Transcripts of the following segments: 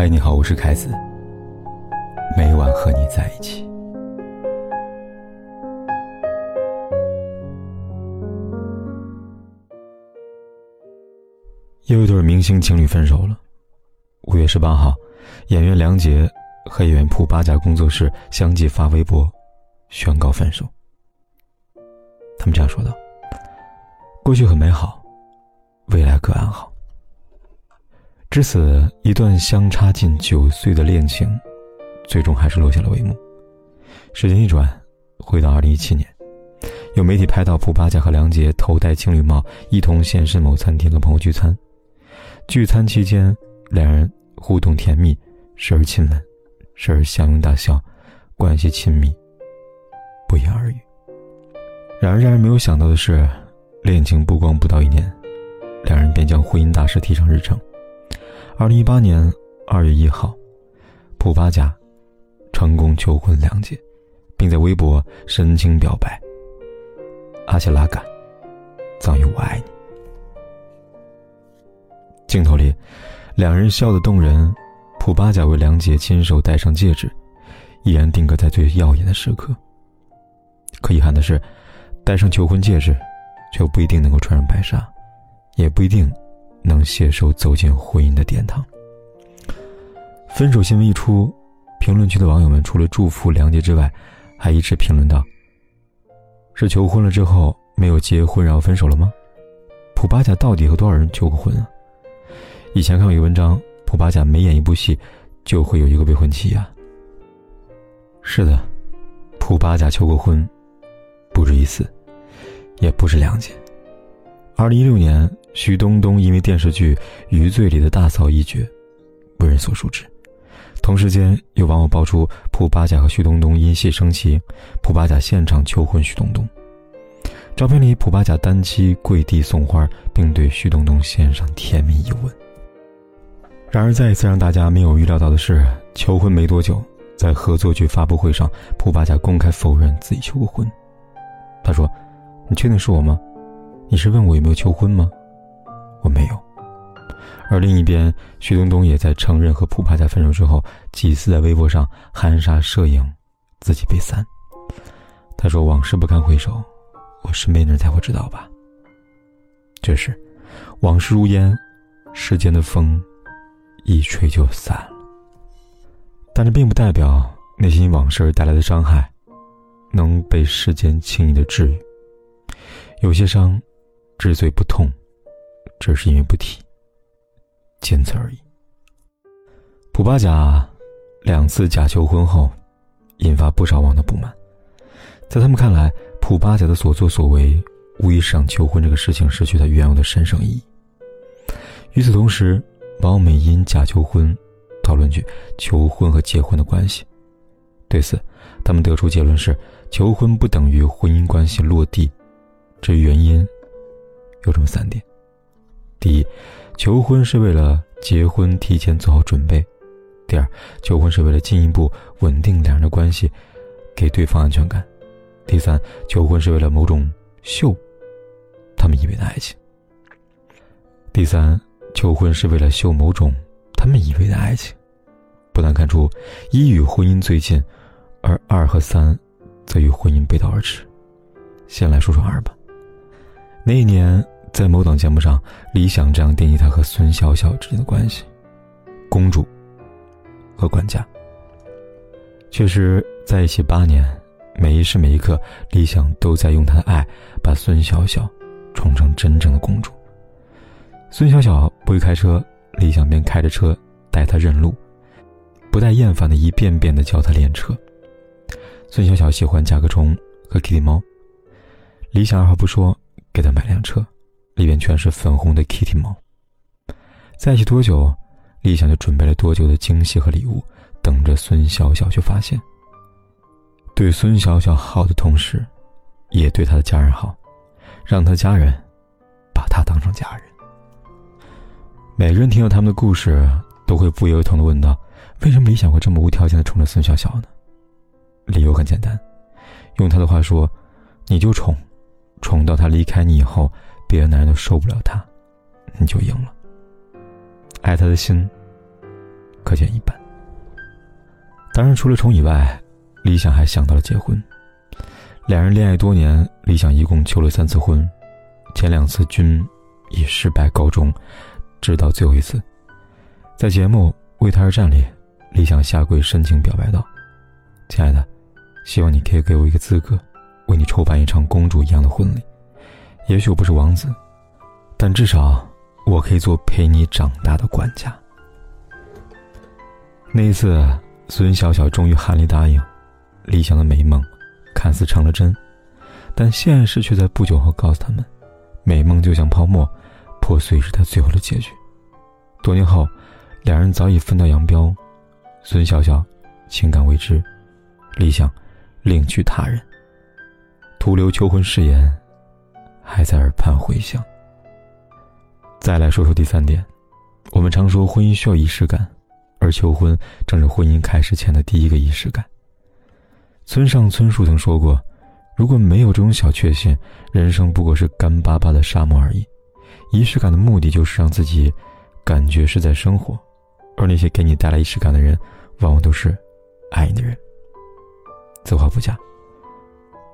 嗨，你好，我是凯子。每晚和你在一起。又一对明星情侣分手了。五月十八号，演员梁洁和演员蒲八甲工作室相继发微博，宣告分手。他们这样说道：“过去很美好，未来各安好。”至此，一段相差近九岁的恋情，最终还是落下了帷幕。时间一转，回到二零一七年，有媒体拍到蒲八甲和梁洁头戴情侣帽，一同现身某餐厅和朋友聚餐。聚餐期间，两人互动甜蜜，时而亲吻，时而相拥大笑，关系亲密，不言而喻。然而，让人没有想到的是，恋情不光不到一年，两人便将婚姻大事提上日程。二零一八年二月一号，蒲巴甲成功求婚梁洁，并在微博深情表白：“阿切拉嘎，藏有我爱你。”镜头里，两人笑得动人。蒲巴甲为梁洁亲手戴上戒指，依然定格在最耀眼的时刻。可遗憾的是，戴上求婚戒指，却不一定能够穿上白纱，也不一定。能携手走进婚姻的殿堂。分手新闻一出，评论区的网友们除了祝福梁洁之外，还一致评论道：“是求婚了之后没有结婚，然后分手了吗？蒲巴甲到底和多少人求过婚啊？以前看过一个文章，蒲巴甲每演一部戏，就会有一个未婚妻啊。是的，蒲巴甲求过婚，不止一次，也不止两件。二零一六年。徐冬冬因为电视剧《余罪》里的大嫂一角，为人所熟知。同时间，有网友爆出蒲八甲和徐冬冬因戏生情，蒲八甲现场求婚徐冬冬。照片里，蒲八甲单膝跪地送花，并对徐冬冬献上甜蜜一吻。然而，再一次让大家没有预料到的是，求婚没多久，在合作剧发布会上，蒲八甲公开否认自己求过婚。他说：“你确定是我吗？你是问我有没有求婚吗？”我没有，而另一边，徐冬冬也在承认和蒲八甲分手之后，几次在微博上含沙射影，自己被删。他说：“往事不堪回首，我身边的人才会知道吧。”这时，往事如烟，时间的风一吹就散了。但这并不代表那些因往事而带来的伤害，能被时间轻易的治愈。有些伤，之所以不痛。只是因为不提，仅此而已。蒲巴甲两次假求婚后，引发不少网友不满。在他们看来，蒲巴甲的所作所为无疑是让求婚这个事情失去了原有的神圣意义。与此同时，网友们因假求婚讨论起求婚和结婚的关系。对此，他们得出结论是：求婚不等于婚姻关系落地。至于原因，有这么三点。第一，求婚是为了结婚提前做好准备；第二，求婚是为了进一步稳定两人的关系，给对方安全感；第三，求婚是为了某种秀，他们以为的爱情；第三，求婚是为了秀某种他们以为的爱情。不难看出，一与婚姻最近，而二和三，则与婚姻背道而驰。先来说说二吧，那一年。在某档节目上，李想这样定义他和孙小小之间的关系：公主和管家。确实，在一起八年，每一时每一刻，李想都在用他的爱把孙小小宠成真正的公主。孙小小不会开车，李想便开着车带她认路，不带厌烦的一遍遍的教她练车。孙小小喜欢甲壳虫和 Kitty 猫，李想二话不说给她买辆车。里面全是粉红的 Kitty 猫。在一起多久，李想就准备了多久的惊喜和礼物，等着孙小小去发现。对孙小小好的同时，也对他的家人好，让他家人把他当成家人。每个人听到他们的故事，都会不约而同的问道：为什么李想会这么无条件的宠着孙小小呢？理由很简单，用他的话说，你就宠，宠到他离开你以后。别的男人都受不了他，你就赢了。爱他的心，可见一斑。当然，除了宠以外，李想还想到了结婚。两人恋爱多年，李想一共求了三次婚，前两次均以失败告终，直到最后一次，在节目《为他而战》里，李想下跪深情表白道：“亲爱的，希望你可以给我一个资格，为你筹办一场公主一样的婚礼。也许我不是王子，但至少我可以做陪你长大的管家。”那一次，孙小小终于含泪答应，理想的美梦看似成了真，但现实却在不久后告诉他们，美梦就像泡沫，破碎是他最后的结局。多年后，两人早已分道扬镳，孙小小情感未知，理想另娶他人，徒留求婚誓言还在耳畔回响。再来说说第三点，我们常说婚姻需要仪式感。而求婚正是婚姻开始前的第一个仪式感。村上春树曾说过：“如果没有这种小确幸，人生不过是干巴巴的沙漠而已。”仪式感的目的就是让自己感觉是在生活，而那些给你带来仪式感的人，往往都是爱你的人。此话不假。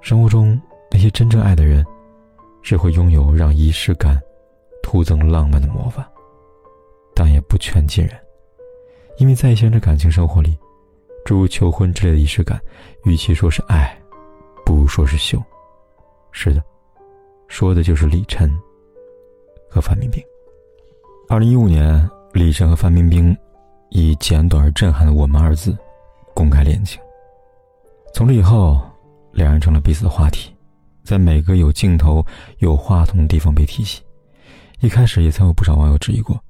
生活中那些真正爱的人，是会拥有让仪式感徒增浪漫的魔法，但也不全尽然。因为在一些人的感情生活里，诸如求婚之类的仪式感，与其说是爱，不如说是秀。是的，说的就是李晨和范冰冰。二零一五年，李晨和范冰冰以简短而震撼的“我们”二字公开恋情。从这以后，两人成了彼此的话题，在每个有镜头、有话筒的地方被提起。一开始也曾有不少网友质疑过，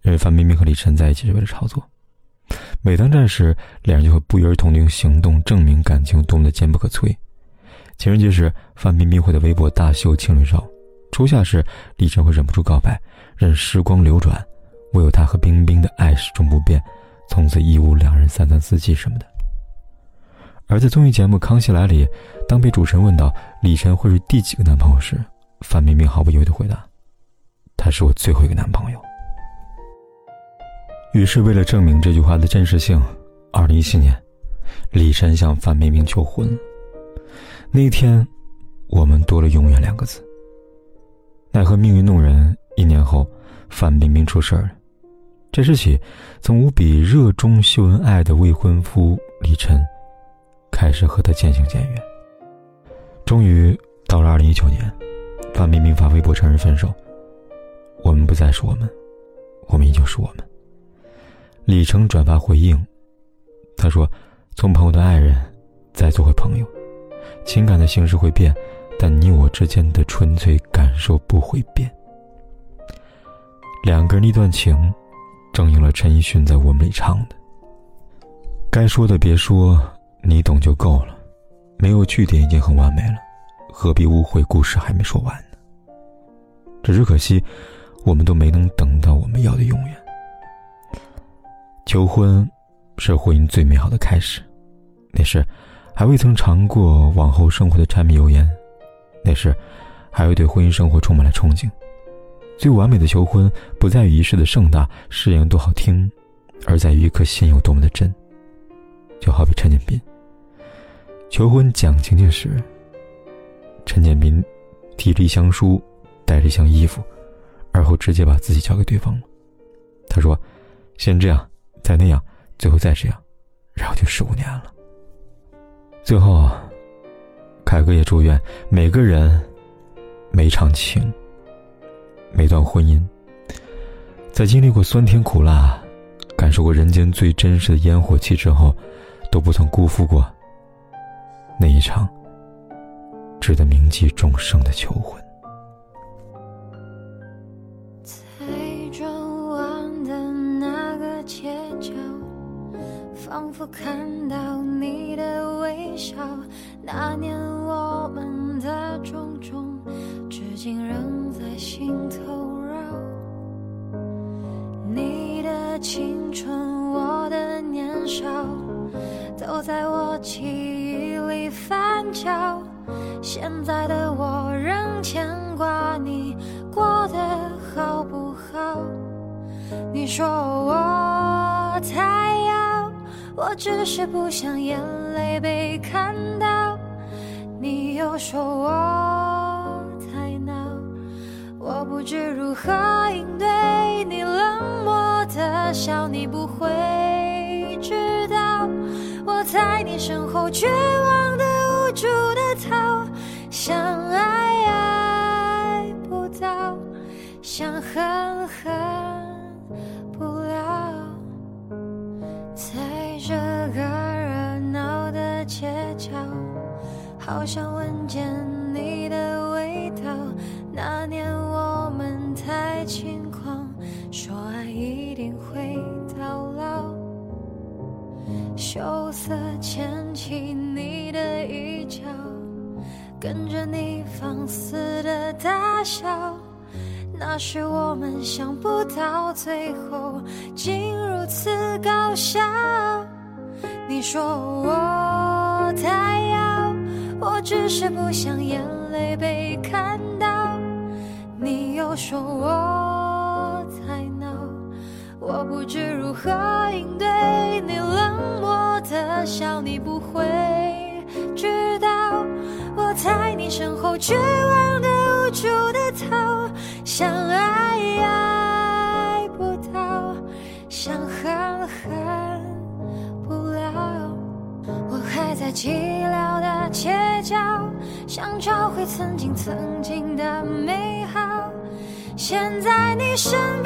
认为范冰冰和李晨在一起是为了炒作。每当这时，两人就会不约而同地用行动证明感情多么的坚不可摧。情人节时，范冰冰会在微博大秀情侣照；初夏时，李晨会忍不住告白：“任时光流转，唯有他和冰冰的爱始终不变，从此一无两人三餐四季什么的。”而在综艺节目《康熙来了》里，当被主持人问到李晨会是第几个男朋友时，范冰冰毫不犹豫地回答：“他是我最后一个男朋友。”于是，为了证明这句话的真实性，二零一七年，李晨向范冰冰求婚。那天，我们多了“永远”两个字。奈何命运弄人，一年后，范冰冰出事儿了。这时起，从无比热衷秀恩爱的未婚夫李晨，开始和他渐行渐远。终于到了二零一九年，范冰冰发微博承认分手。我们不再是我们，我们依旧是我们。李成转发回应，他说：“从朋友的爱人，再做回朋友，情感的形式会变，但你我之间的纯粹感受不会变。两个人一段情，正应了陈奕迅在《我们》里唱的：‘该说的别说，你懂就够了。没有句点已经很完美了，何必误会故事还没说完呢？’只是可惜，我们都没能等到我们要的永远。”求婚，是婚姻最美好的开始。那是还未曾尝过往后生活的柴米油盐，那是还未对婚姻生活充满了憧憬。最完美的求婚，不在于仪式的盛大、誓言多好听，而在于一颗心有多么的真。就好比陈建斌求婚蒋勤勤时，陈建斌提着一箱书，带着一箱衣服，而后直接把自己交给对方了。他说：“先这样。”再那样，最后再这样，然后就十五年了。最后，凯哥也祝愿每个人、每场情、每段婚姻，在经历过酸甜苦辣，感受过人间最真实的烟火气之后，都不曾辜负过一场值得铭记终生的求婚。在转弯的那个街角仿佛看到你的微笑，那年我们的种种，至今仍在心头绕。你的青春，我的年少，都在我记忆翻搅。现在的我仍牵挂你过得好不好？你说我。太要，我只是不想眼泪被看到。你又说我太闹，我不知如何应对你冷漠的笑，你不会知道我在你身后绝望想恨恨。好想闻见你的味道。那年我们太轻狂，说爱一定会到老。羞涩牵起你的衣角，跟着你放肆的大笑。那是我们想不到最后竟如此搞笑。你说我太。我只是不想眼泪被看到，你又说我太闹，我不知如何应对你冷漠的笑，你不会知道我在你身后绝望的无助的逃，想爱爱不到，想恨恨不了，我还在寂寥的。街角，想找回曾经曾经的美好。现在你身边